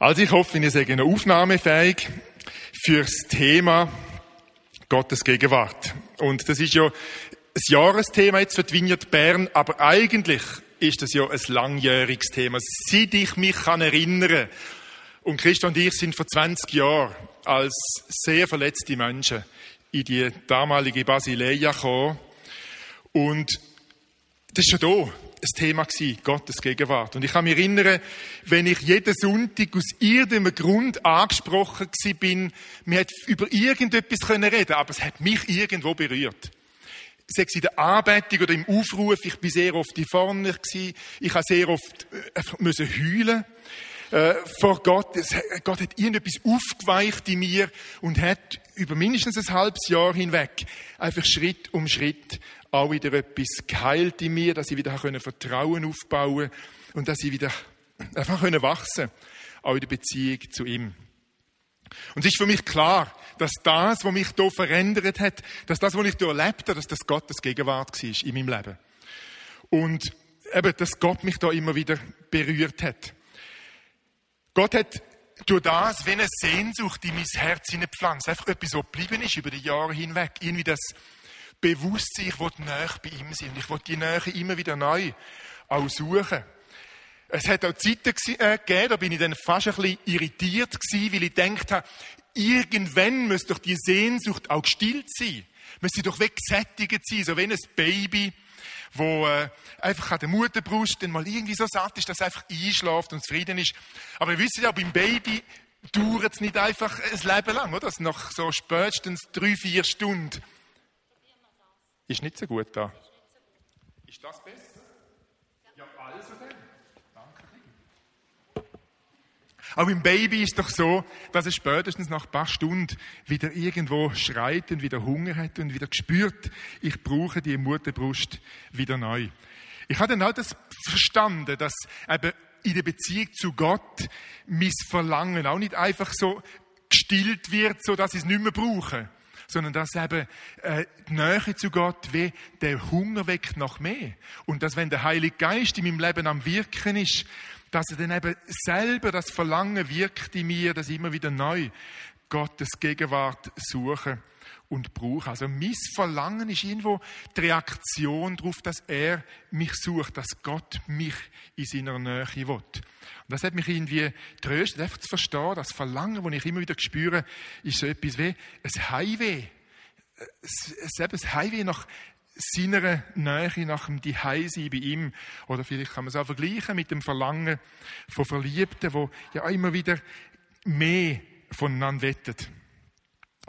Also ich hoffe, ihr seid aufnahmefähig fürs Thema Gottes Gegenwart. Und das ist ja ein Jahresthema jetzt für die Bern, aber eigentlich ist das ja ein langjähriges Thema. Seit ich mich kann erinnern und Christian und ich sind vor 20 Jahren als sehr verletzte Menschen in die damalige Basileia gekommen. Und das ist schon da ein Thema gewesen, Gottes Gegenwart. Und ich kann mich erinnern, wenn ich jeden Sonntag aus irgendeinem Grund angesprochen gewesen bin, mir hat über irgendetwas können reden, aber es hat mich irgendwo berührt. Sei es in der Anbetung oder im Aufruf, ich bin sehr oft die vorne gewesen, ich habe sehr oft äh, einfach müssen heulen äh, vor Gott. Gott hat irgendetwas aufgeweicht in mir und hat über mindestens ein halbes Jahr hinweg einfach Schritt um Schritt auch wieder etwas geheilt in mir, dass ich wieder Vertrauen aufbauen und dass ich wieder einfach wachsen auch in der Beziehung zu ihm. Und es ist für mich klar, dass das, was mich hier verändert hat, dass das, was ich hier erlebt habe, dass das Gottes Gegenwart war in meinem Leben. Und eben, dass Gott mich da immer wieder berührt hat. Gott hat durch das wie eine Sehnsucht in mein Herz hineingepflanzt. Einfach etwas, was geblieben ist über die Jahre hinweg. Irgendwie das Bewusstsein, ich will näher bei ihm sein. Und ich will die Nähe immer wieder neu auch suchen. Es hat auch Zeiten äh, gegeben, da bin ich dann fast ein bisschen irritiert gewesen, weil ich gedacht habe, irgendwann muss doch die Sehnsucht auch gestillt sein. Müsste doch weggesättigt sein, so wie ein Baby, wo äh, einfach an der Mutterbrust dann mal irgendwie so satt ist, dass es einfach einschläft und zufrieden ist. Aber ihr wisst ja, beim Baby dauert es nicht einfach ein Leben lang, oder? Nach so spätestens drei, vier Stunden ist nicht so gut da. Ist das besser? Ja, also dann. Danke. Auch im Baby ist es doch so, dass es spätestens nach ein paar Stunden wieder irgendwo schreit und wieder Hunger hat und wieder spürt, ich brauche die Mutterbrust wieder neu. Ich habe dann auch das verstanden, dass eben in der Beziehung zu Gott mein Verlangen auch nicht einfach so gestillt wird, so dass ich es nicht mehr brauche, sondern dass eben äh, die Nähe zu Gott wie der Hunger weckt nach mehr. Und dass, wenn der Heilige Geist in meinem Leben am Wirken ist, dass er dann eben selber das Verlangen wirkt in mir, dass ich immer wieder neu Gottes Gegenwart suche und brauche. Also mein Verlangen ist irgendwo die Reaktion darauf, dass er mich sucht, dass Gott mich in seiner Nähe will. Und das hat mich irgendwie tröstet, einfach zu verstehen, das Verlangen, das ich immer wieder spüre, ist so etwas wie ein Highway. Eben ein Highway nach seiner Nähe, nach dem Zuhause bei ihm. Oder vielleicht kann man es auch vergleichen mit dem Verlangen von Verliebten, wo ja immer wieder mehr voneinander wettet.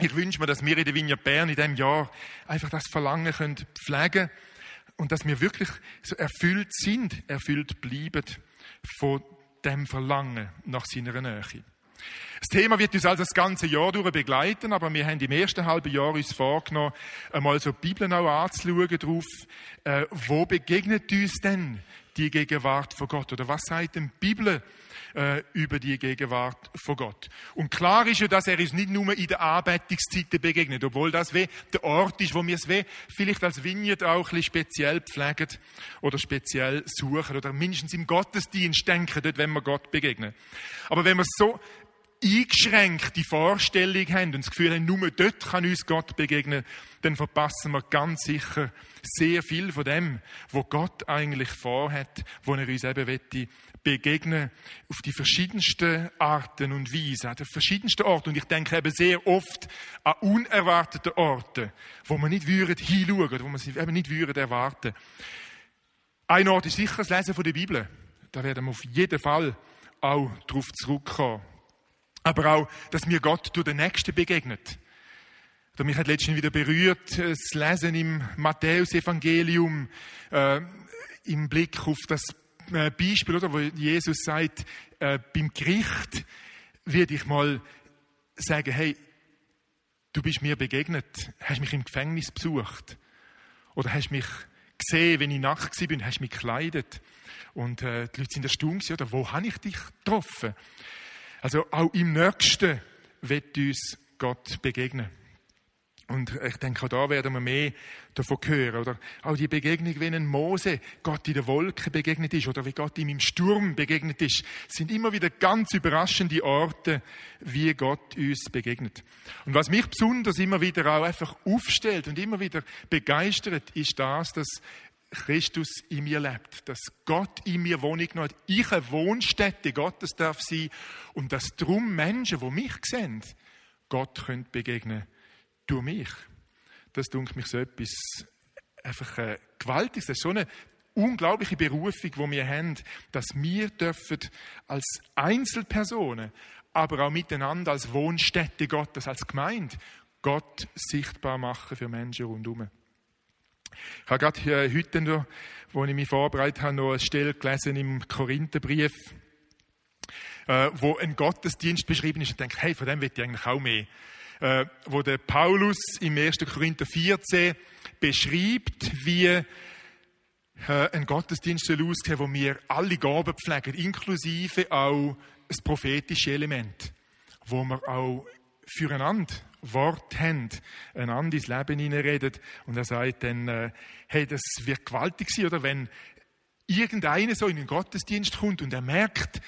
Ich wünsche mir, dass wir in der Vineyard Bern in diesem Jahr einfach das Verlangen können pflegen und dass wir wirklich so erfüllt sind, erfüllt bleiben von dem Verlangen nach seiner Nähe. Das Thema wird uns also das ganze Jahr durch begleiten, aber wir haben im ersten halben Jahr uns vorgenommen, einmal so die Bibel auch anzuschauen drauf, äh, wo begegnet uns denn die Gegenwart von Gott? Oder was sagt denn die Bibel äh, über die Gegenwart von Gott. Und klar ist ja, dass er uns nicht nur in der Arbeitungszeiten begegnet, obwohl das wie der Ort ist, wo wir es wie vielleicht als Vineyard auch ein bisschen speziell pflegen oder speziell suchen oder mindestens im Gottesdienst denken, dort, wenn wir Gott begegnen. Aber wenn wir so eingeschränkte Vorstellung haben und das Gefühl haben, nur dort kann uns Gott begegnen, dann verpassen wir ganz sicher sehr viel von dem, wo Gott eigentlich vorhat, wo er uns eben wette begegnen auf die verschiedensten Arten und Weisen, an den verschiedensten Orten. Und ich denke eben sehr oft an unerwartete Orte, wo man nicht würden hinschauen wo man sie eben nicht würden erwarten. Ein Ort ist sicher das Lesen von der Bibel. Da werden wir auf jeden Fall auch darauf zurückkommen. Aber auch, dass mir Gott durch den Nächsten begegnet. Und mich hat letztens wieder berührt, das Lesen im Matthäus-Evangelium, äh, im Blick auf das äh, Beispiel, oder, wo Jesus sagt, äh, beim Gericht werde ich mal sagen, hey, du bist mir begegnet, hast mich im Gefängnis besucht oder hast mich gesehen, wenn ich nackt bin, hast mich gekleidet und äh, die Leute sind erstaunt, oder wo habe ich dich getroffen? Also auch im Nächsten wird uns Gott begegnen. Und ich denke, auch da werden wir mehr davon hören. Oder auch die Begegnung, wie ein Mose Gott in der Wolke begegnet ist oder wie Gott ihm im Sturm begegnet ist, sind immer wieder ganz überraschende Orte, wie Gott uns begegnet. Und was mich besonders immer wieder auch einfach aufstellt und immer wieder begeistert, ist das, dass Christus in mir lebt, dass Gott in mir Wohnung hat. Ich eine Wohnstätte Gottes darf sein und dass drum Menschen, die mich sehen, Gott können begegnen durch mich. Das dunkelt mich so etwas einfach äh, gewaltig. Das ist so eine unglaubliche Berufung, die wir haben, dass wir dürfen als Einzelpersonen, aber auch miteinander als Wohnstätte Gottes, als Gemeinde, Gott sichtbar machen für Menschen rundherum. Ich habe gerade heute, noch, wo ich mich vorbereitet habe, noch eine Stelle gelesen im Korintherbrief, äh, wo ein Gottesdienst beschrieben ist und denke, hey, von dem wird ich eigentlich auch mehr. Äh, wo der Paulus im 1. Korinther 14 beschreibt, wie äh, ein Gottesdienst soll aussehen, wo wir alle Gaben pflegen, inklusive auch das prophetische Element, wo wir auch füreinander Wort haben, einander ins Leben hineinredet. Und er sagt dann, äh, hey, das wird gewaltig sein, oder wenn irgendeiner so in den Gottesdienst kommt und er merkt,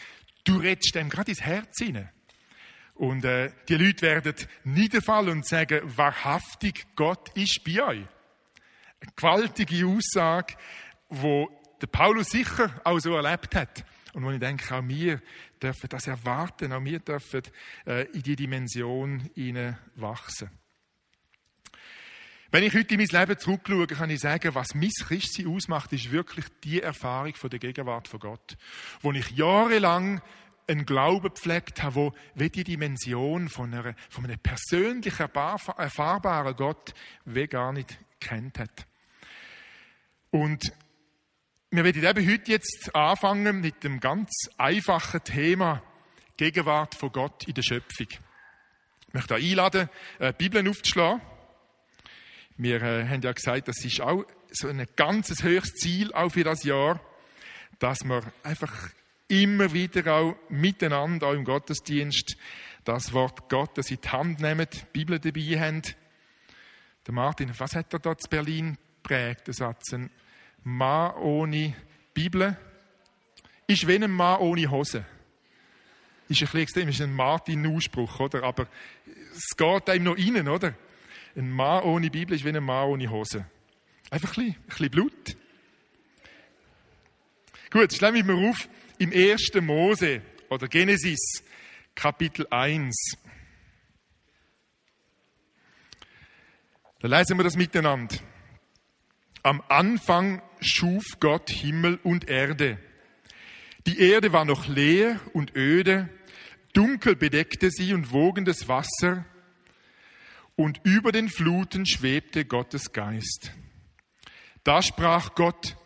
du redest dem gerade ins Herz hinein. Und äh, die Leute werden niederfallen und sagen, wahrhaftig, Gott ist bei euch. Eine gewaltige Aussage, wo der Paulus sicher auch so erlebt hat. Und wo ich denke, auch wir dürfen das erwarten, auch wir dürfen äh, in die Dimension wachsen. Wenn ich heute in mein Leben zurückschaue, kann ich sagen, was mein Christsein ausmacht, ist wirklich die Erfahrung von der Gegenwart von Gott. Wo ich jahrelang einen Glauben gepflegt habe, wo wie die Dimension von, einer, von einem persönlich erfahrbaren Gott wie gar nicht kennt hat. Und wir werden eben heute jetzt anfangen mit dem ganz einfachen Thema Gegenwart von Gott in der Schöpfung. Ich möchte einladen, äh, Bibeln aufzuschlagen. Wir äh, haben ja gesagt, das ist auch so ein ganzes höchstes Ziel auch für das Jahr, dass wir einfach immer wieder auch miteinander, auch im Gottesdienst, das Wort Gottes in die Hand nehmen, die Bibel dabei haben. Der Martin, was hat er da zu Berlin prägt, der Satz? Ein Mann ohne Bibel ist wie ein Mann ohne Hose. Ist ein bisschen extrem, ist ein Martin-Ausspruch, oder? Aber es geht einem noch rein, oder? Ein Mann ohne Bibel ist wie ein Mann ohne Hose. Einfach ein bisschen, ein bisschen Blut. Gut, schlagen wir mal auf im 1. Mose oder Genesis, Kapitel 1. Da lesen wir das miteinander. Am Anfang schuf Gott Himmel und Erde. Die Erde war noch leer und öde, dunkel bedeckte sie und wogendes Wasser, und über den Fluten schwebte Gottes Geist. Da sprach Gott,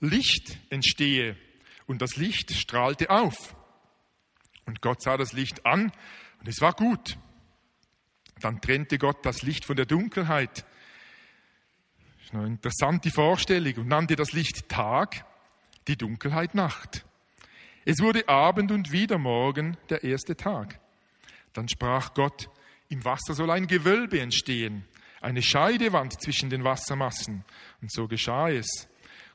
Licht entstehe, und das Licht strahlte auf. Und Gott sah das Licht an, und es war gut. Dann trennte Gott das Licht von der Dunkelheit eine interessante Vorstellung und nannte das Licht Tag, die Dunkelheit Nacht. Es wurde Abend und wieder Morgen der erste Tag. Dann sprach Gott, im Wasser soll ein Gewölbe entstehen, eine Scheidewand zwischen den Wassermassen. Und so geschah es.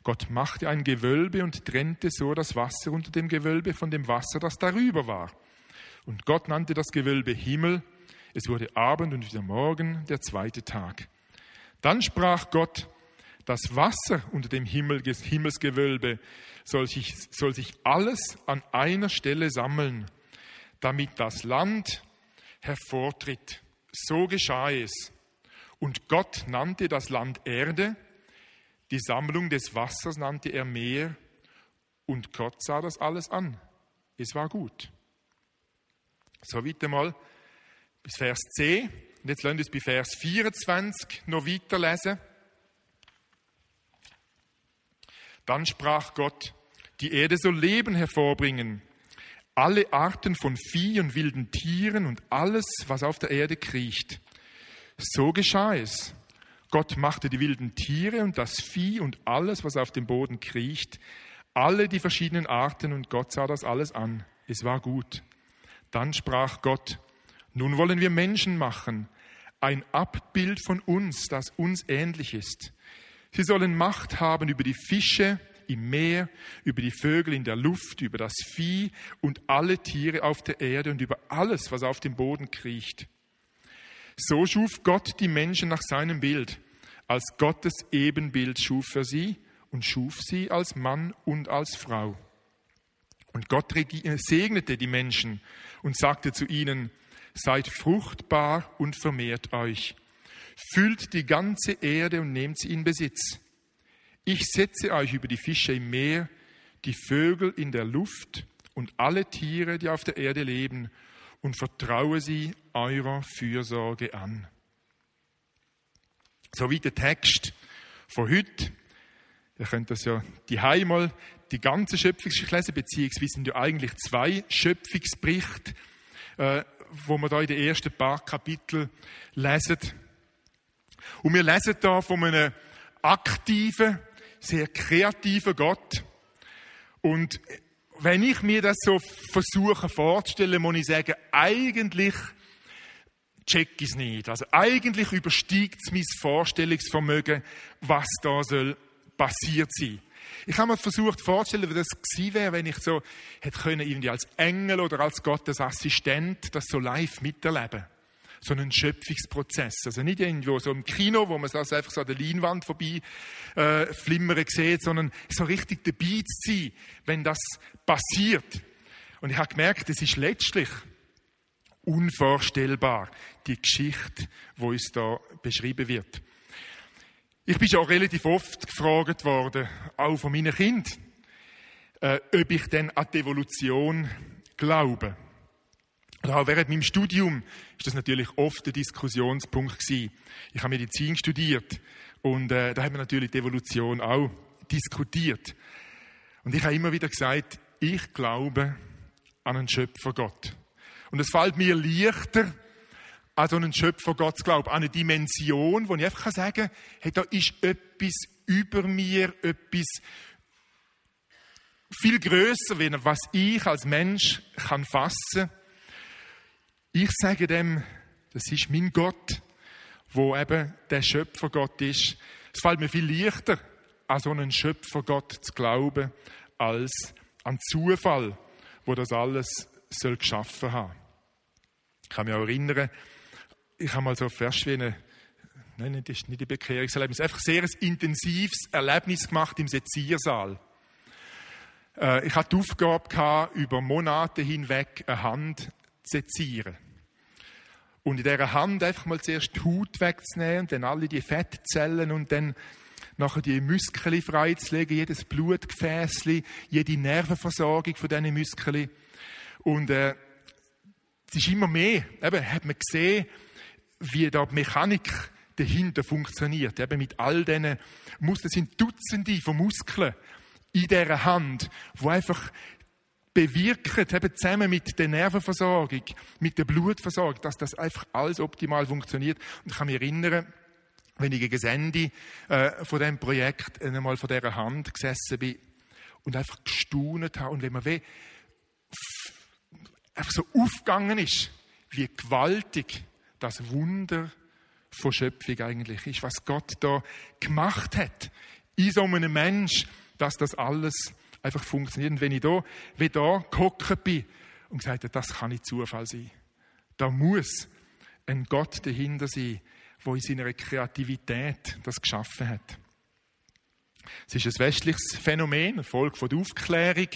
Gott machte ein Gewölbe und trennte so das Wasser unter dem Gewölbe von dem Wasser, das darüber war. Und Gott nannte das Gewölbe Himmel. Es wurde Abend und wieder Morgen der zweite Tag. Dann sprach Gott, das Wasser unter dem Himmel, Himmelsgewölbe soll sich, soll sich alles an einer Stelle sammeln, damit das Land hervortritt. So geschah es. Und Gott nannte das Land Erde, die Sammlung des Wassers nannte er Meer, und Gott sah das alles an. Es war gut. So weit einmal bis Vers 10. Und jetzt wir es bei Vers 24 noch weiterlesen. Dann sprach Gott, die Erde soll Leben hervorbringen, alle Arten von Vieh und wilden Tieren und alles, was auf der Erde kriecht. So geschah es. Gott machte die wilden Tiere und das Vieh und alles, was auf dem Boden kriecht, alle die verschiedenen Arten, und Gott sah das alles an. Es war gut. Dann sprach Gott, nun wollen wir Menschen machen, ein Abbild von uns, das uns ähnlich ist. Sie sollen Macht haben über die Fische im Meer, über die Vögel in der Luft, über das Vieh und alle Tiere auf der Erde und über alles, was auf dem Boden kriecht. So schuf Gott die Menschen nach seinem Bild. Als Gottes Ebenbild schuf er sie und schuf sie als Mann und als Frau. Und Gott segnete die Menschen und sagte zu ihnen, seid fruchtbar und vermehrt euch. Füllt die ganze Erde und nehmt sie in Besitz. Ich setze euch über die Fische im Meer, die Vögel in der Luft und alle Tiere, die auf der Erde leben, und vertraue sie eurer Fürsorge an. So wie der Text von heute. Ihr könnt das ja die mal die ganze Schöpfungsgeschichte lesen, beziehungsweise sind ja eigentlich zwei Schöpfungsberichte, äh, wo wir da in den ersten paar Kapiteln lesen. Und wir lesen da von einem aktiven, sehr kreativer Gott. Und wenn ich mir das so versuche vorzustellen, muss ich sagen, eigentlich check ich es nicht. Also eigentlich übersteigt es mein Vorstellungsvermögen, was da soll passiert sein. Ich habe mir versucht vorzustellen, wie das gewesen wäre, wenn ich so hätte können, irgendwie als Engel oder als Gottes Assistent das so live miterleben so einen Schöpfungsprozess. Also nicht irgendwo so im Kino, wo man das einfach so an der Leinwand vorbei äh, flimmern sieht, sondern so richtig dabei zu sein, wenn das passiert. Und ich habe gemerkt, es ist letztlich unvorstellbar, die Geschichte, wo uns da beschrieben wird. Ich bin schon relativ oft gefragt worden, auch von meinen Kindern, äh, ob ich denn an die Evolution glaube. Und auch während meinem Studium ist das natürlich oft ein Diskussionspunkt gewesen. Ich habe Medizin studiert und äh, da haben wir natürlich die Evolution auch diskutiert. Und ich habe immer wieder gesagt, ich glaube an einen Schöpfergott. Und es fällt mir leichter, an so einen Schöpfergott zu glauben, an eine Dimension, wo ich einfach sagen kann, hey, da ist etwas über mir, etwas viel größer, was ich als Mensch kann fassen ich sage dem, das ist mein Gott, wo eben der Schöpfergott ist. Es fällt mir viel leichter, an so einen Schöpfergott zu glauben, als an Zufall, wo das alles soll geschaffen haben. Ich kann mich auch erinnern, ich habe mal so fast wie eine, nein, das ist nicht ein Bekehrungserlebnis, einfach sehr ein intensives Erlebnis gemacht im Seziersaal. Äh, ich hatte die Aufgabe über Monate hinweg eine Hand zu sezieren. Und in dieser Hand einfach mal zuerst die Haut wegzunehmen dann alle die Fettzellen und dann nachher die Muskeln freizulegen, jedes Blutgefäß, jede Nervenversorgung von diesen Muskeln. Und äh, es ist immer mehr. Eben, hat man gesehen, wie da die Mechanik dahinter funktioniert. Eben mit all diesen Muskeln sind Dutzende von Muskeln in dieser Hand, wo einfach bewirken, eben zusammen mit der Nervenversorgung, mit der Blutversorgung, dass das einfach alles optimal funktioniert. Und ich kann mich erinnern, wenn ich gegen Ende äh, von diesem Projekt einmal von dieser Hand gesessen bin und einfach gestaunet habe und wenn man weh einfach so aufgegangen ist, wie gewaltig das Wunder von Schöpfung eigentlich ist, was Gott da gemacht hat in so einem Mensch, dass das alles einfach funktioniert. Und wenn ich da, wie da gehockt bin und gesagt habe, das kann nicht Zufall sein. Da muss ein Gott dahinter sein, der in seiner Kreativität das geschaffen hat. Es ist ein westliches Phänomen, eine Folge von der Aufklärung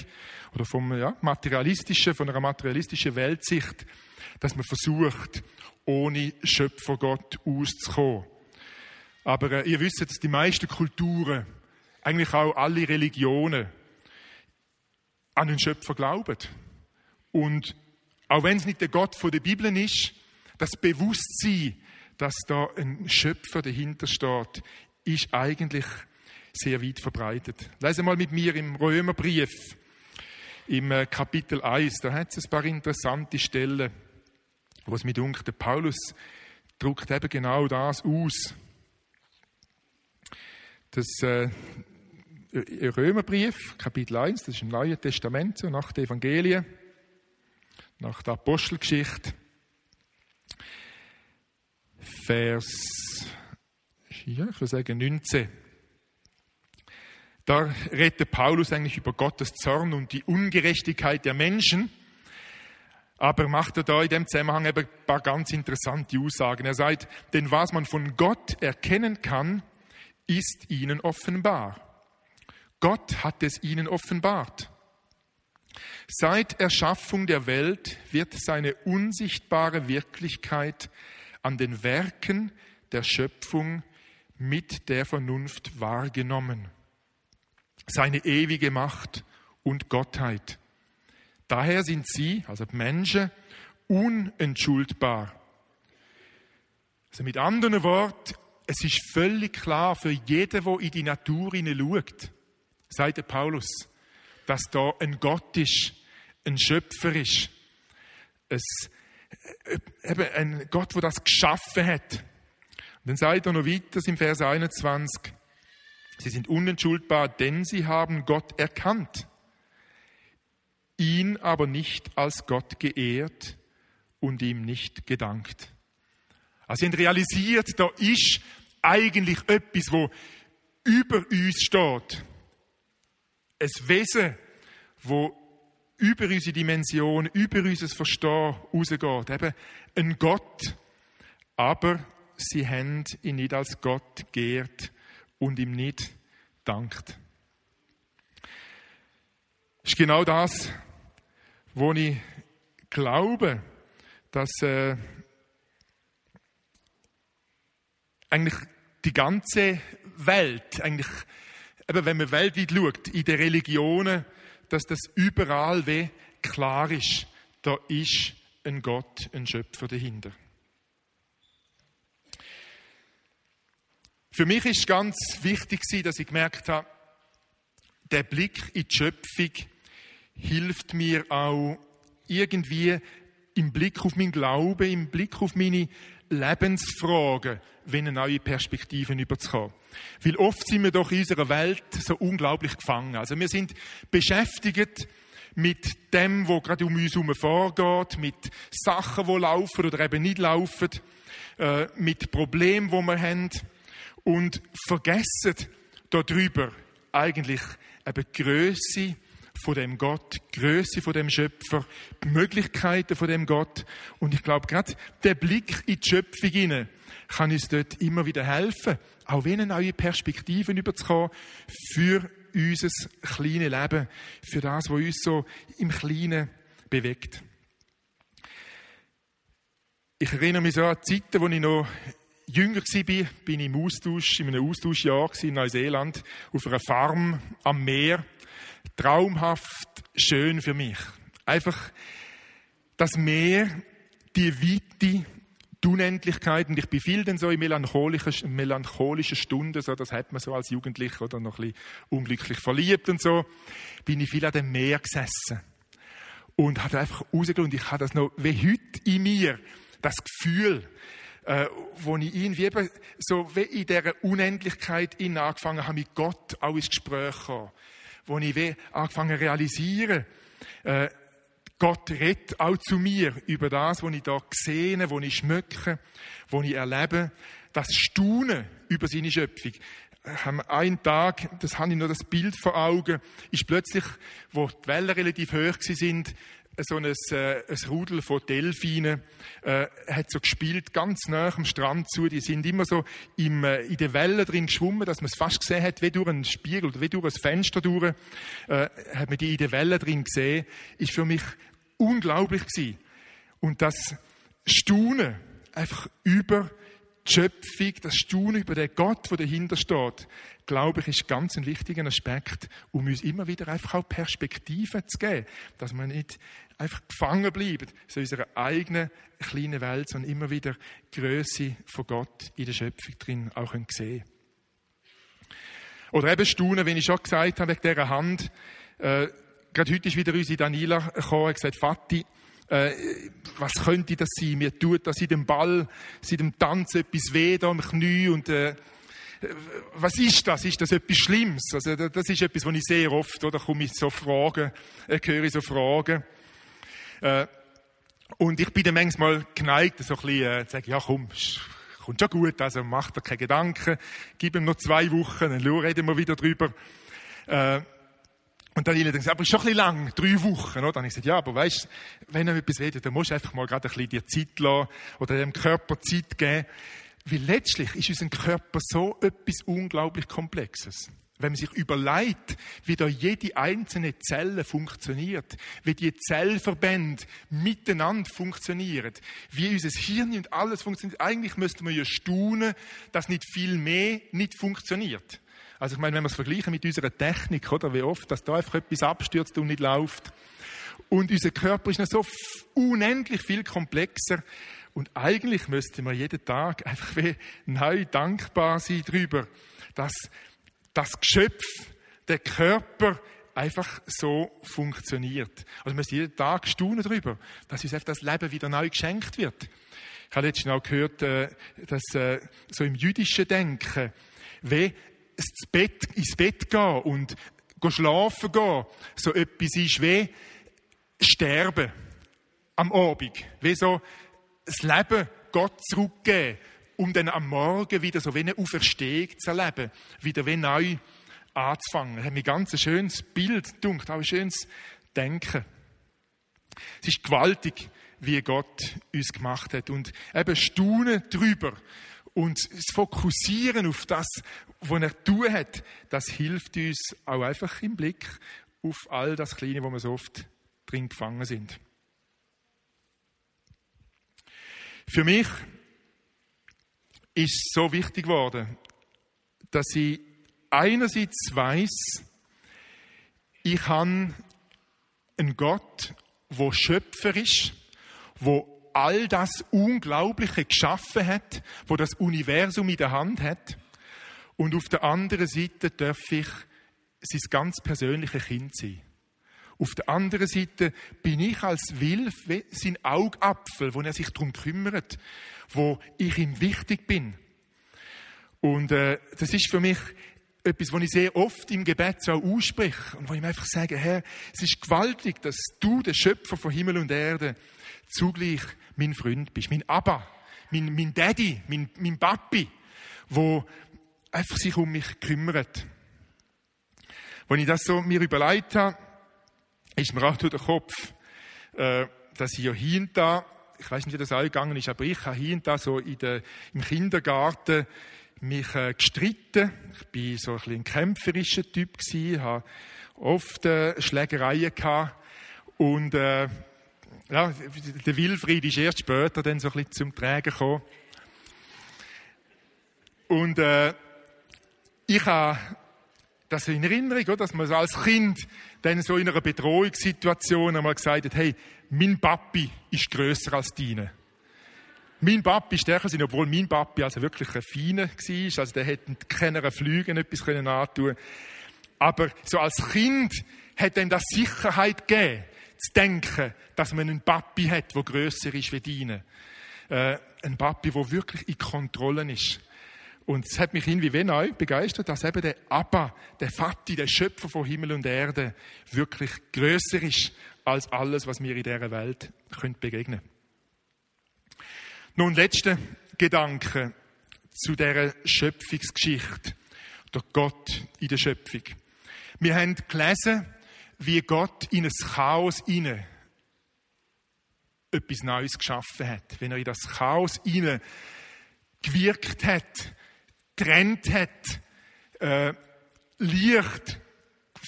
oder vom ja, materialistischen, von einer materialistischen Weltsicht, dass man versucht, ohne Schöpfergott auszukommen. Aber äh, ihr wisst, dass die meisten Kulturen, eigentlich auch alle Religionen, an den Schöpfer glauben. Und auch wenn es nicht der Gott von der Bibel ist, das Bewusstsein, dass da ein Schöpfer dahinter steht, ist eigentlich sehr weit verbreitet. Lese mal mit mir im Römerbrief, im äh, Kapitel 1, da hat es ein paar interessante Stellen, wo es mit dunkel, der Paulus druckt eben genau das aus. Das äh, Römerbrief, Kapitel 1, das ist im Neuen Testament, so nach den Evangelien, nach der Apostelgeschichte. Vers, ja, ich würde sagen 19. Da redet Paulus eigentlich über Gottes Zorn und die Ungerechtigkeit der Menschen. Aber macht er da in dem Zusammenhang ein paar ganz interessante Aussagen. Er sagt, denn was man von Gott erkennen kann, ist ihnen offenbar. Gott hat es ihnen offenbart. Seit Erschaffung der Welt wird seine unsichtbare Wirklichkeit an den Werken der Schöpfung mit der Vernunft wahrgenommen. Seine ewige Macht und Gottheit. Daher sind sie, also Menschen, unentschuldbar. Also mit anderen Worten, es ist völlig klar für jeden, der in die Natur hineinschaut, sagt der Paulus, dass da ein Gott ist, ein Schöpfer ist. Es, äh, eben ein Gott, der das geschaffen hat. Und dann sagt er noch weiter im Vers 21, sie sind unentschuldbar, denn sie haben Gott erkannt, ihn aber nicht als Gott geehrt und ihm nicht gedankt. Also sie haben realisiert, da ist eigentlich etwas, wo über uns steht. Ein Wesen, wo über unsere Dimension, über unser Verstehen rausgeht. Eben ein Gott, aber sie haben ihn nicht als Gott geehrt und ihm nicht dankt. Das ist genau das, wo ich glaube, dass äh, eigentlich die ganze Welt, eigentlich, eben wenn man weltweit schaut, in den Religionen, dass das überall wie klar ist, da ist ein Gott, ein Schöpfer dahinter. Für mich ist ganz wichtig, dass ich gemerkt habe, der Blick in die Schöpfung hilft mir auch irgendwie im Blick auf meinen Glauben, im Blick auf meine Lebensfragen, wenn eine neue Perspektiven überzukommen. Weil oft sind wir doch in unserer Welt so unglaublich gefangen. Also wir sind beschäftigt mit dem, wo gerade um uns herum vorgeht, mit Sachen, die laufen oder eben nicht laufen, äh, mit Problemen, die wir haben und vergessen darüber eigentlich eben die Grösse von dem Gott, die Größe von dem Schöpfer, die Möglichkeiten von dem Gott. Und ich glaube, gerade der Blick in die Schöpfung hinein kann uns dort immer wieder helfen, auch wenn neue Perspektiven überzukommen für unser kleines Leben, für das, was uns so im Kleinen bewegt. Ich erinnere mich so an Zeiten, wo ich noch jünger war, bin ich im Austausch, in einem Austauschjahr in Neuseeland, auf einer Farm am Meer traumhaft schön für mich. Einfach das Meer, die Weite, die Unendlichkeit. Und ich bin viel dann so in melancholischen, melancholischen Stunden, so, das hat man so als Jugendlicher oder noch ein bisschen unglücklich verliebt und so, bin ich viel an dem Meer gesessen. Und habe einfach rausgeschaut ich habe das noch wie heute in mir, das Gefühl, äh, wo ich irgendwie eben so wie in dieser Unendlichkeit angefangen habe, mit Gott auch ins Gespräch zu kommen wo ich angefangen zu realisieren, äh, Gott redet auch zu mir über das, was ich da sehe, was ich schmecke, was ich erlebe. Das Staunen über seine Schöpfung. Einen Tag, das habe ich noch das Bild vor Augen, ist plötzlich, wo die Wellen relativ hoch sind, so ein, äh, ein Rudel von Delfinen äh, hat so gespielt, ganz nah am Strand zu. Die sind immer so im, äh, in den Wellen drin geschwommen, dass man es fast gesehen hat, wie durch einen Spiegel oder wie durch ein Fenster durch, äh, hat man die in den Wellen drin gesehen. Ist für mich unglaublich gewesen. Und das Staunen einfach über die Schöpfung, das Staunen über den Gott, der dahinter steht, glaube ich, ist ganz ein wichtiger Aspekt, um uns immer wieder einfach auch Perspektiven zu geben, dass wir nicht einfach gefangen bleiben in unserer eigenen kleinen Welt, sondern immer wieder die Größe von Gott in der Schöpfung drin auch sehen können. Oder eben staunen, wenn ich schon gesagt habe, wegen dieser Hand, äh, gerade heute ist wieder unsere Daniela gekommen und gesagt, Vati, äh, was könnte das sein? Mir tut das in dem Ball, seit dem Tanz etwas weh da am Knie und äh, was ist das? Ist das etwas Schlimmes? Also, das ist etwas, was ich sehr oft, oder komme ich so Fragen, äh, höre ich so Fragen. Äh, und ich bin dann manchmal geneigt, so ein bisschen äh, zu sagen, ja komm, kommt schon gut, also macht er keine Gedanken, gib ihm noch zwei Wochen, dann reden wir wieder drüber. Äh, und dann habe ich aber ist schon ein bisschen lang, drei Wochen, oder? Dann habe ich gesagt, ja, aber weißt, wenn er etwas redet, dann musst du einfach mal gerade ein bisschen dir Zeit lassen oder dem Körper Zeit geben. Weil letztlich ist unser Körper so etwas unglaublich Komplexes. Wenn man sich überlegt, wie da jede einzelne Zelle funktioniert, wie die Zellverbände miteinander funktionieren, wie unser Hirn und alles funktioniert, eigentlich müsste man ja staunen, dass nicht viel mehr nicht funktioniert. Also ich meine, wenn wir es vergleichen mit unserer Technik, oder, wie oft, dass da einfach etwas abstürzt und nicht läuft. Und unser Körper ist noch so unendlich viel komplexer. Und eigentlich müsste man jeden Tag einfach wie neu dankbar sein darüber, dass das Geschöpf, der Körper, einfach so funktioniert. Also wir müssen jeden Tag staunen darüber, dass uns einfach das Leben wieder neu geschenkt wird. Ich habe letztens auch gehört, äh, dass äh, so im jüdischen Denken, wie ins Bett, ins Bett gehen und schlafen gehen, so etwas ist wie Sterben am Abend. Wie so das Leben Gott zurückgeben, um dann am Morgen wieder so wie eine Auferstehung zu erleben, wieder wie neu anzufangen. Das hat mir ganz schönes Bild dunkt, auch ein schönes Denken. Es ist gewaltig, wie Gott uns gemacht hat und eben staunen drüber und das Fokussieren auf das, was er tun hat, das hilft uns auch einfach im Blick auf all das Kleine, wo wir so oft drin gefangen sind. Für mich ist es so wichtig geworden, dass ich einerseits weiß, ich habe einen Gott, wo Schöpfer ist, wo all das Unglaubliche geschaffen hat, wo das Universum in der Hand hat. Und auf der anderen Seite darf ich sein ganz persönliche Kind sein. Auf der anderen Seite bin ich als Wilf sein Augapfel, wo er sich darum kümmert, wo ich ihm wichtig bin. Und äh, das ist für mich etwas, was ich sehr oft im Gebet so ausspreche und wo ich mir einfach sage, Herr, es ist gewaltig, dass du, der Schöpfer von Himmel und Erde, zugleich mein Freund bist, mein Abba, mein, mein Daddy, mein, mein Papi, wo einfach sich um mich kümmert. Wenn ich das so mir überlegt habe, ist mir auch durch den Kopf, äh, dass ich ja da, ich weiß nicht, wie das gegangen ist, aber ich habe da so in der, im Kindergarten mich äh, gestritten. Ich bin so ein, bisschen ein kämpferischer Typ gewesen, habe oft äh, Schlägereien gehabt und äh, ja, der Wilfried ist erst später dann so ein bisschen zum Tragen gekommen. Und äh, ich habe das in Erinnerung, dass man als Kind dann so in einer Bedrohungssituation einmal gesagt hat, hey, mein Papi ist grösser als deine. Mein Papi ist stärker sein, obwohl mein Papi also wirklich ein Feiner war, also der hätte keiner Flügen etwas können antun. Aber so als Kind hat ihm das Sicherheit gegeben, zu denken, dass man einen Papi hat, der grösser ist wie deine. Äh, ein Papi, der wirklich in Kontrolle ist. Und es hat mich irgendwie wie neu begeistert, dass eben der Abba, der Vati, der Schöpfer von Himmel und Erde, wirklich grösser ist als alles, was mir in dieser Welt begegnen können. Nun, letzter Gedanke zu dieser Schöpfungsgeschichte. Der Gott in der Schöpfung. Wir haben gelesen, wie Gott in ein Chaos hinein etwas Neues geschaffen hat. Wenn er in das Chaos hinein gewirkt hat, trennt hat, äh, Licht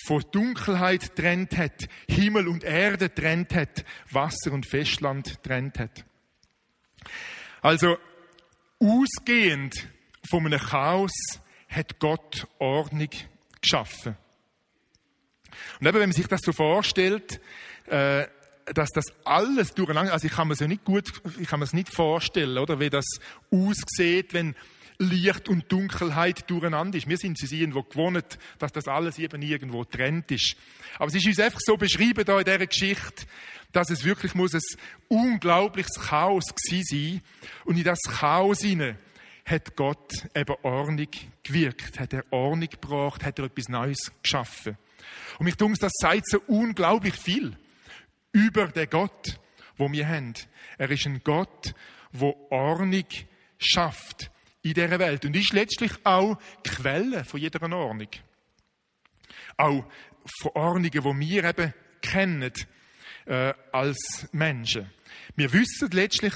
von Dunkelheit trennt hat, Himmel und Erde trennt hat, Wasser und Festland trennt hat. Also, ausgehend von einem Chaos hat Gott Ordnung geschaffen. Und eben, wenn man sich das so vorstellt, äh, dass das alles durcheinander, also ich kann mir so nicht gut, ich kann mir es nicht vorstellen, oder, wie das aussieht, wenn Licht und Dunkelheit durcheinander ist. Wir sind es irgendwo gewohnt, dass das alles eben irgendwo trennt ist. Aber es ist uns einfach so beschrieben da in dieser Geschichte, dass es wirklich muss ein unglaubliches Chaos gewesen sein. Und in das Chaos hinein hat Gott eben Ordnung gewirkt, hat er Ordnung gebracht, hat er etwas Neues geschaffen. Und mich denke, das sagt so unglaublich viel über den Gott, wo wir haben. Er ist ein Gott, wo Ordnung schafft in dieser Welt und ist letztlich auch Quelle von jeder Ordnung. Auch von Ordnungen, die wir eben kennen äh, als Menschen. Wir wissen letztlich,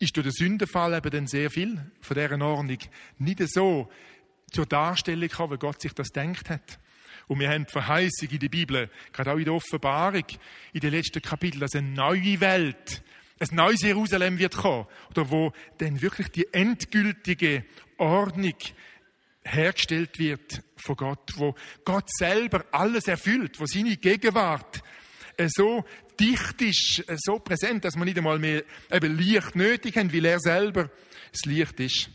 ist durch den Sündenfall eben dann sehr viel von dieser Ordnung nicht so zur Darstellung gekommen, wie Gott sich das denkt hat. Und wir haben die Verheißung in der Bibel, gerade auch in der Offenbarung, in den letzten Kapiteln, dass eine neue Welt, ein neues Jerusalem wird kommen, oder wo dann wirklich die endgültige Ordnung hergestellt wird von Gott, wo Gott selber alles erfüllt, wo seine Gegenwart so dicht ist, so präsent, dass man nicht einmal mehr eben Licht nötig haben, weil er selber das Licht ist.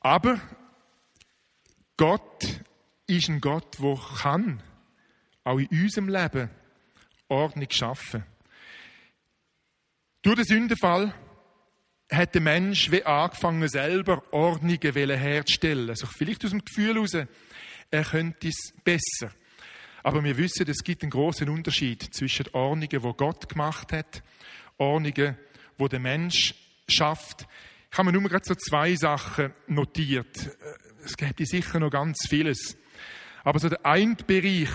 Aber Gott ist ein Gott, der kann, auch in unserem Leben, Ordnung schaffen. Durch den Sündenfall hat der Mensch wie angefangen, selber Ordnungen herzustellen. Also vielleicht aus dem Gefühl heraus, er könnte es besser. Aber wir wissen, es gibt einen großen Unterschied zwischen Ordnungen, die Gott gemacht hat, Ordnungen, die der Mensch schafft. Ich habe mir nur gerade so zwei Sachen notiert. Es gibt sicher noch ganz vieles. Aber so der eine Bereich,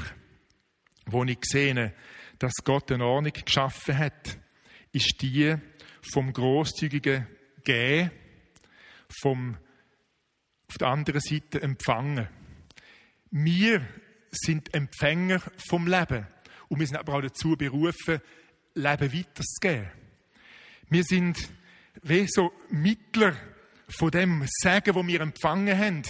wo ich sehe, dass Gott eine Ordnung geschaffen hat, ist die vom großzügigen Gehen, vom auf der anderen Seite Empfangen. Wir sind Empfänger vom Leben. Und wir sind aber auch dazu berufen, Leben weiterzugeben. Wir sind wie so Mittler von dem Sagen, wo wir empfangen haben,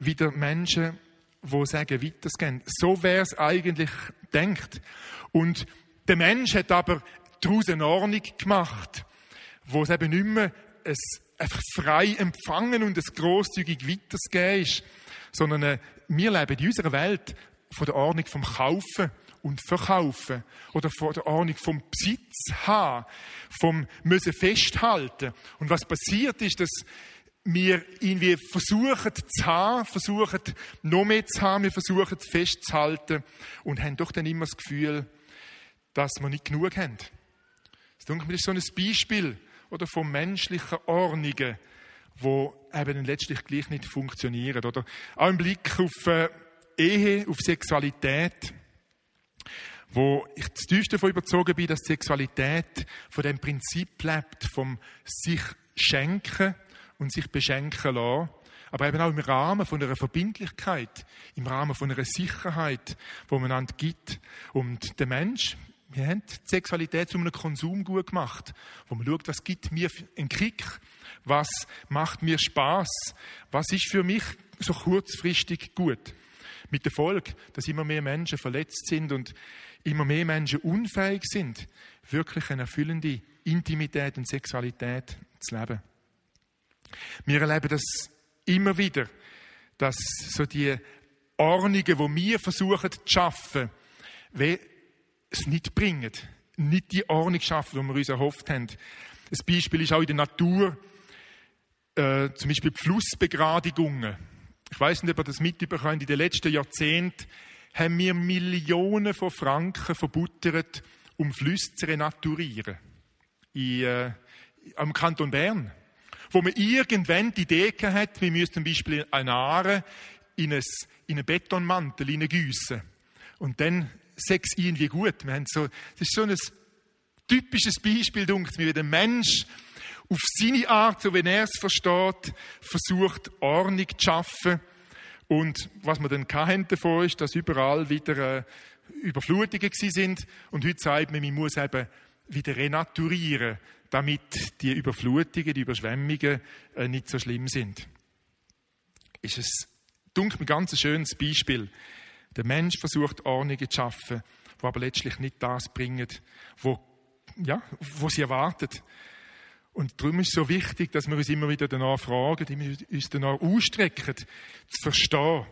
wieder Menschen, wo Sagen weiterzugeben. So wäre es eigentlich denkt. Und der Mensch hat aber daraus eine Ordnung gemacht, wo es eben nicht mehr ein einfach frei empfangen und ein grosszügig weiterzugeben ist, sondern äh, wir leben in unserer Welt von der Ordnung vom Kaufen und Verkaufen oder von der Ordnung vom Besitz haben, vom müssen festhalten. Und was passiert ist, dass wir irgendwie versuchen zu haben, versuchen noch mehr zu haben, wir versuchen festzuhalten und haben doch dann immer das Gefühl, dass wir nicht genug haben. Das denke mir, ist so ein Beispiel oder von menschlichen Ordnungen, wo eben letztlich gleich nicht funktionieren. Oder auch im Blick auf äh, Ehe, auf Sexualität, wo ich das tiefste davon überzogen bin, dass Sexualität von dem Prinzip lebt, vom sich schenken und sich beschenken lassen, aber eben auch im Rahmen von einer Verbindlichkeit, im Rahmen von einer Sicherheit, wo man einander gibt. Und der Mensch, wir haben die Sexualität zu einem Konsumgut gemacht, wo man schaut, was gibt mir einen Kick, was macht mir Spaß, was ist für mich so kurzfristig gut. Mit der Folge, dass immer mehr Menschen verletzt sind und immer mehr Menschen unfähig sind, wirklich eine erfüllende Intimität und Sexualität zu leben. Wir erleben das immer wieder, dass so die Ordnungen, die wir versuchen zu schaffen, es nicht bringen, nicht die Ordnung schaffen, die wir uns erhofft haben. Ein Beispiel ist auch in der Natur, äh, zum Beispiel Flussbegradigungen. Ich weiß nicht, ob ihr das mitbekommt. In den letzten Jahrzehnten haben wir Millionen von Franken verbuttert, um Flüsse zu renaturieren. In, äh, am Kanton Bern. Wo man irgendwann die Idee hat, wir müssen zum Beispiel eine Aare in, ein, in einen Betonmantel hineingießen. Und dann Sex irgendwie gut. Wir haben so, das ist so ein typisches Beispiel, wie der Mensch auf seine Art, so wie er es versteht, versucht, Ordnung zu schaffen. Und was wir dann hatten davon ist, dass überall wieder äh, Überflutungen sind. Und heute sagt man, man muss eben wieder renaturieren, damit die Überflutungen, die Überschwemmungen äh, nicht so schlimm sind. Ist es, dunkel, ein ganz schönes Beispiel. Der Mensch versucht Ordnungen zu schaffen, die aber letztlich nicht das bringen, wo, ja, wo sie erwartet. Und darum ist es so wichtig, dass wir uns immer wieder danach fragen, uns danach ausstrecken, zu verstehen,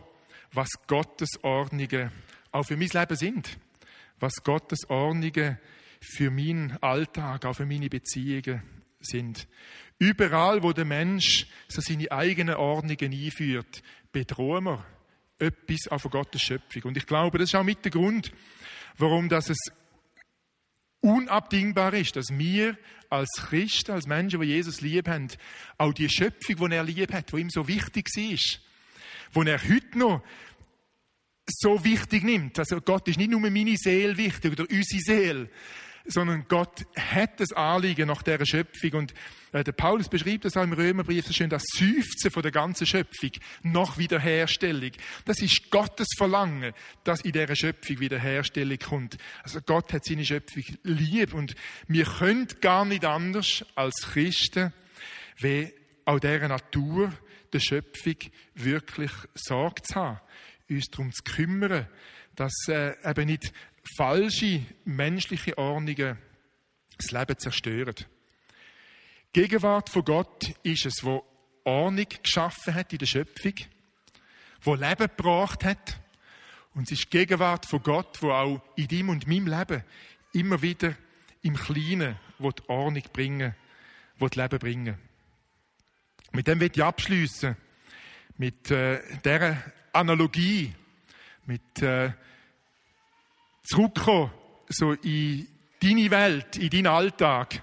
was Gottes Ordnungen auch für mein Leben sind. Was Gottes Ordnungen für meinen Alltag, auch für meine Beziehungen sind. Überall, wo der Mensch so seine eigenen Ordnungen einführt, bedrohen wir etwas von Gottes Schöpfung. Und ich glaube, das ist auch mit der Grund, warum das es unabdingbar ist, dass wir als Christen, als Menschen, die Jesus lieb haben, auch die Schöpfung, die er lieb hat, die ihm so wichtig ist, wo er heute noch so wichtig nimmt. Also Gott ist nicht nur meine Seele wichtig oder unsere Seele, sondern Gott hat das Anliegen nach dieser Schöpfung. Und äh, der Paulus beschreibt das auch im Römerbrief so schön, das Seufzen von der ganzen Schöpfung nach Wiederherstellung. Das ist Gottes Verlangen, dass in dieser Schöpfung Wiederherstellung kommt. Also Gott hat seine Schöpfung lieb und wir können gar nicht anders als Christen, wie auch dieser Natur, der Schöpfung wirklich Sorge zu haben, uns darum zu kümmern, dass äh, eben nicht falsche menschliche Ordnungen das Leben zerstören. Die Gegenwart von Gott ist es, wo Ordnung geschaffen hat in der Schöpfung, wo Leben gebracht hat. Und es ist die Gegenwart von Gott, wo auch in deinem und meinem Leben immer wieder im Kleinen wo die Ordnung bringen, wo das Leben bringen. Mit dem will ich abschließen mit äh, dieser Analogie, mit äh, zurückkommen, so in deine Welt, in deinen Alltag,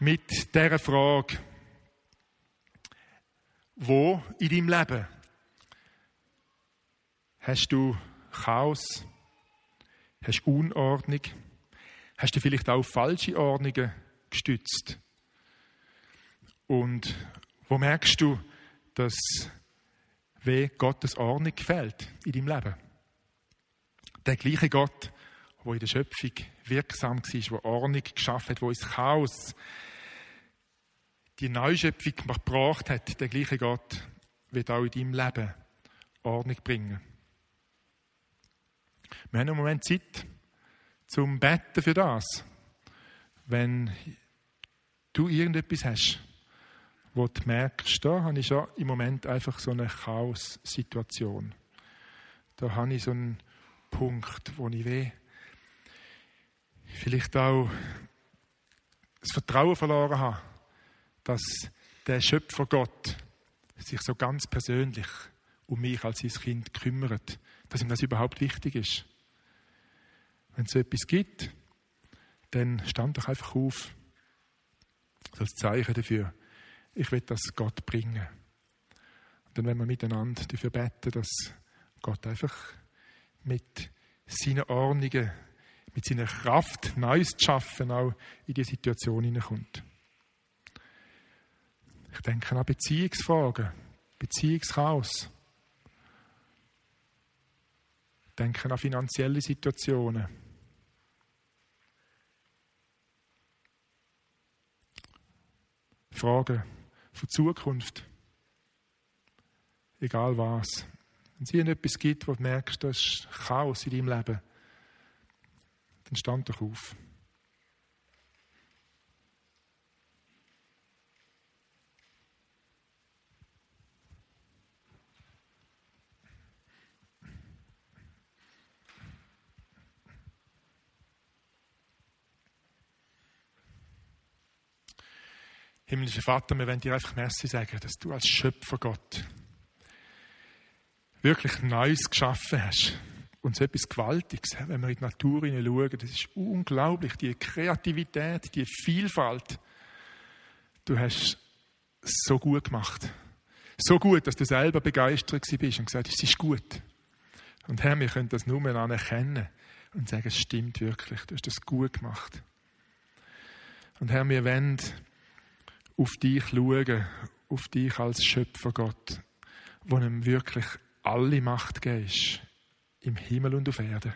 mit dieser Frage, wo in deinem Leben hast du Chaos, hast du Unordnung, hast du vielleicht auch falsche Ordnungen gestützt? Und wo merkst du, dass wie Gottes Ordnung gefällt in deinem Leben? Der gleiche Gott, der in der Schöpfung wirksam war, der Ordnung geschaffen hat, der ins Chaos die Neuschöpfung gebracht hat, der gleiche Gott wird auch in deinem Leben Ordnung bringen. Wir haben im Moment Zeit zum Betten für das. Wenn du irgendetwas hast, wo du merkst, da habe ich schon im Moment einfach so eine Chaos-Situation. Da habe ich so einen Punkt, wo ich weh, vielleicht auch das Vertrauen verloren habe, dass der Schöpfer Gott sich so ganz persönlich um mich als sein Kind kümmert, dass ihm das überhaupt wichtig ist. Wenn es so etwas gibt, dann stand doch einfach auf, als Zeichen dafür, ich will das Gott bringen. Und dann werden wir miteinander dafür beten, dass Gott einfach mit seinen Ordnungen, mit seiner Kraft, Neues zu schaffen, auch in die Situation hineinkommt. Ich denke an Beziehungsfragen, Beziehungschaos. Ich denke an finanzielle Situationen. Fragen von Zukunft. Egal was. Wenn es irgendetwas gibt, wo du merkst, da ist Chaos in deinem Leben, dann stand doch auf. Himmlischer Vater, wir wollen dir einfach Merci sagen, dass du als Schöpfer Gott wirklich Neues geschaffen hast. Und so etwas Gewaltiges, wenn wir in die Natur hineinschauen, das ist unglaublich, die Kreativität, die Vielfalt. Du hast so gut gemacht. So gut, dass du selber begeistert bist und gesagt hast, es ist gut. Und Herr, wir können das nur mehr anerkennen und sagen, es stimmt wirklich, du hast das gut gemacht. Und Herr, wir wollen auf dich schauen, auf dich als Schöpfer Gott, wo ihm wirklich alle Macht gibst, im Himmel und auf Erden.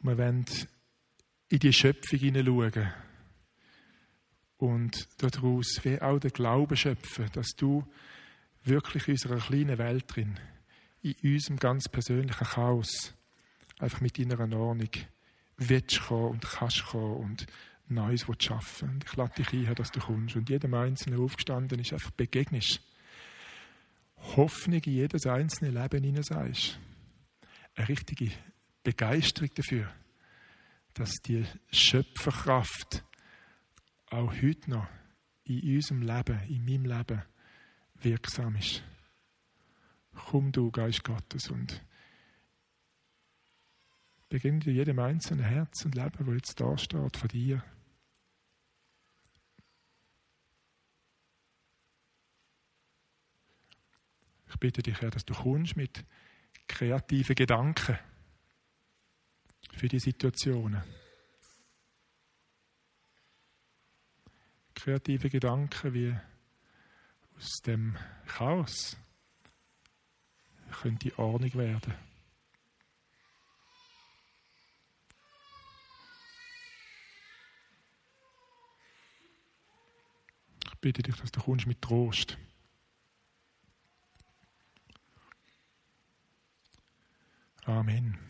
Und wir wollen in die Schöpfung hineinschauen und daraus wie auch den Glauben schöpfen, dass du wirklich in unserer kleinen Welt drin, in unserem ganz persönlichen Chaos, einfach mit deiner Ordnung willst kommen und kannst kommen und Neues schaffen. Und ich lade dich ein, dass du kommst und jedem Einzelnen aufgestanden ist, einfach begegnest Hoffnung in jedes einzelne Leben hinein sagst. Eine richtige Begeisterung dafür, dass die Schöpferkraft auch heute noch in unserem Leben, in meinem Leben wirksam ist. Komm du, Geist Gottes, und Beginn in jedem einzelnen Herz und Leben, wo jetzt da steht, von dir. Ich bitte dich, Herr, dass du kommst mit kreativen Gedanken für die Situationen. Kreative Gedanken, wie aus dem Chaos könnte Ordnung werden. Ich bitte dich, dass du kommst mit Trost. Amen.